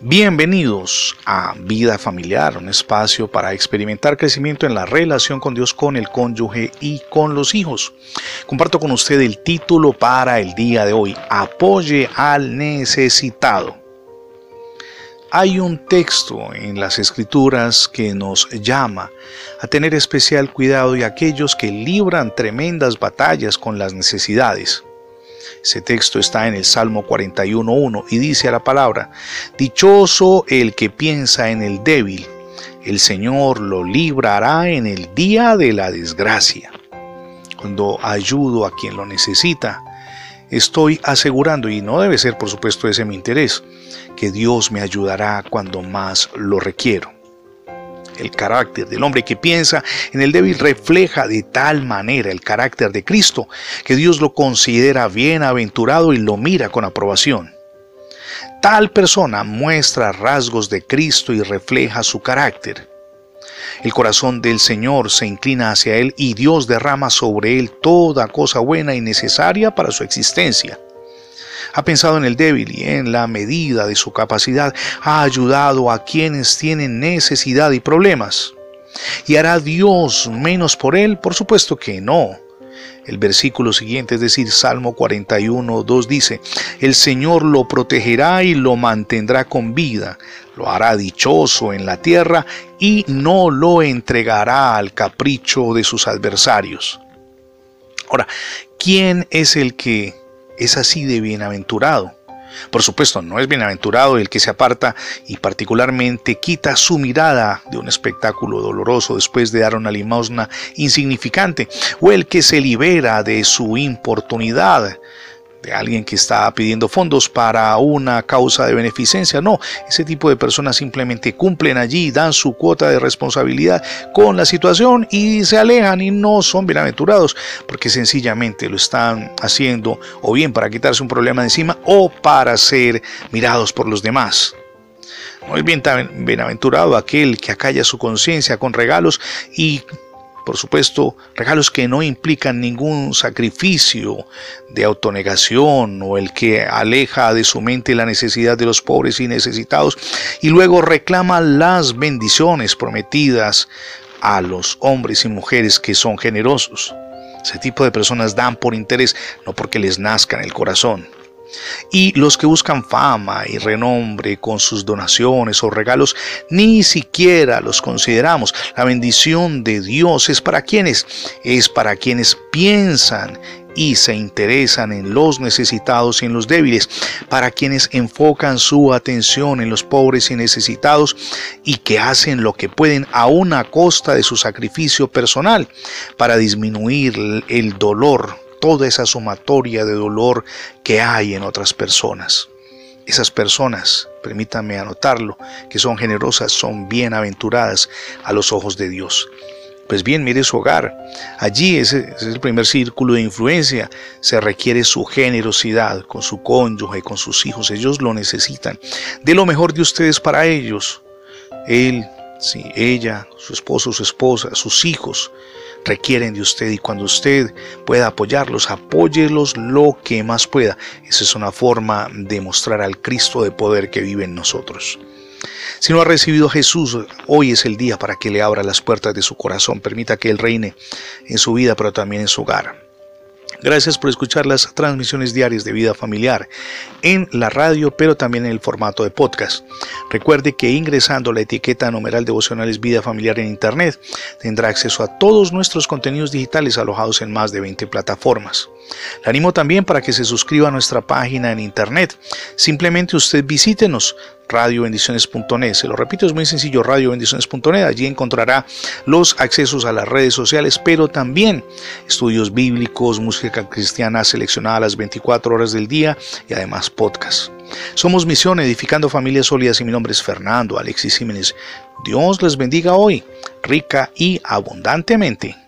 Bienvenidos a Vida Familiar, un espacio para experimentar crecimiento en la relación con Dios, con el cónyuge y con los hijos. Comparto con usted el título para el día de hoy, Apoye al necesitado. Hay un texto en las escrituras que nos llama a tener especial cuidado de aquellos que libran tremendas batallas con las necesidades. Ese texto está en el Salmo 41.1 y dice a la palabra, Dichoso el que piensa en el débil, el Señor lo librará en el día de la desgracia. Cuando ayudo a quien lo necesita, estoy asegurando, y no debe ser por supuesto ese mi interés, que Dios me ayudará cuando más lo requiero. El carácter del hombre que piensa en el débil refleja de tal manera el carácter de Cristo que Dios lo considera bienaventurado y lo mira con aprobación. Tal persona muestra rasgos de Cristo y refleja su carácter. El corazón del Señor se inclina hacia Él y Dios derrama sobre Él toda cosa buena y necesaria para su existencia ha pensado en el débil y en la medida de su capacidad ha ayudado a quienes tienen necesidad y problemas. ¿Y hará Dios menos por él? Por supuesto que no. El versículo siguiente, es decir, Salmo 41, 2 dice, El Señor lo protegerá y lo mantendrá con vida, lo hará dichoso en la tierra y no lo entregará al capricho de sus adversarios. Ahora, ¿quién es el que es así de bienaventurado. Por supuesto, no es bienaventurado el que se aparta y particularmente quita su mirada de un espectáculo doloroso después de dar una limosna insignificante, o el que se libera de su importunidad de alguien que está pidiendo fondos para una causa de beneficencia. No, ese tipo de personas simplemente cumplen allí, dan su cuota de responsabilidad con la situación y se alejan y no son bienaventurados porque sencillamente lo están haciendo o bien para quitarse un problema de encima o para ser mirados por los demás. No es bien bienaventurado aquel que acalla su conciencia con regalos y por supuesto, regalos que no implican ningún sacrificio de autonegación o el que aleja de su mente la necesidad de los pobres y necesitados y luego reclama las bendiciones prometidas a los hombres y mujeres que son generosos. Ese tipo de personas dan por interés, no porque les nazca en el corazón. Y los que buscan fama y renombre con sus donaciones o regalos, ni siquiera los consideramos. La bendición de Dios es para quienes, es para quienes piensan y se interesan en los necesitados y en los débiles, para quienes enfocan su atención en los pobres y necesitados y que hacen lo que pueden a una costa de su sacrificio personal para disminuir el dolor toda esa sumatoria de dolor que hay en otras personas. Esas personas, permítanme anotarlo, que son generosas, son bienaventuradas a los ojos de Dios. Pues bien, mire su hogar. Allí ese, es el primer círculo de influencia. Se requiere su generosidad con su cónyuge, con sus hijos. Ellos lo necesitan. De lo mejor de ustedes para ellos. Él, sí, ella, su esposo, su esposa, sus hijos requieren de usted y cuando usted pueda apoyarlos, apóyelos lo que más pueda. Esa es una forma de mostrar al Cristo de poder que vive en nosotros. Si no ha recibido a Jesús, hoy es el día para que le abra las puertas de su corazón, permita que Él reine en su vida, pero también en su hogar. Gracias por escuchar las transmisiones diarias de vida familiar en la radio, pero también en el formato de podcast. Recuerde que ingresando la etiqueta numeral devocionales vida familiar en Internet tendrá acceso a todos nuestros contenidos digitales alojados en más de 20 plataformas. Le animo también para que se suscriba a nuestra página en Internet. Simplemente usted visítenos radiobendiciones.net. Se lo repito, es muy sencillo, radiobendiciones.net. Allí encontrará los accesos a las redes sociales, pero también estudios bíblicos, música cristiana seleccionada a las 24 horas del día y además podcast. Somos Misión Edificando Familias Sólidas y mi nombre es Fernando Alexis Jiménez. Dios les bendiga hoy, rica y abundantemente.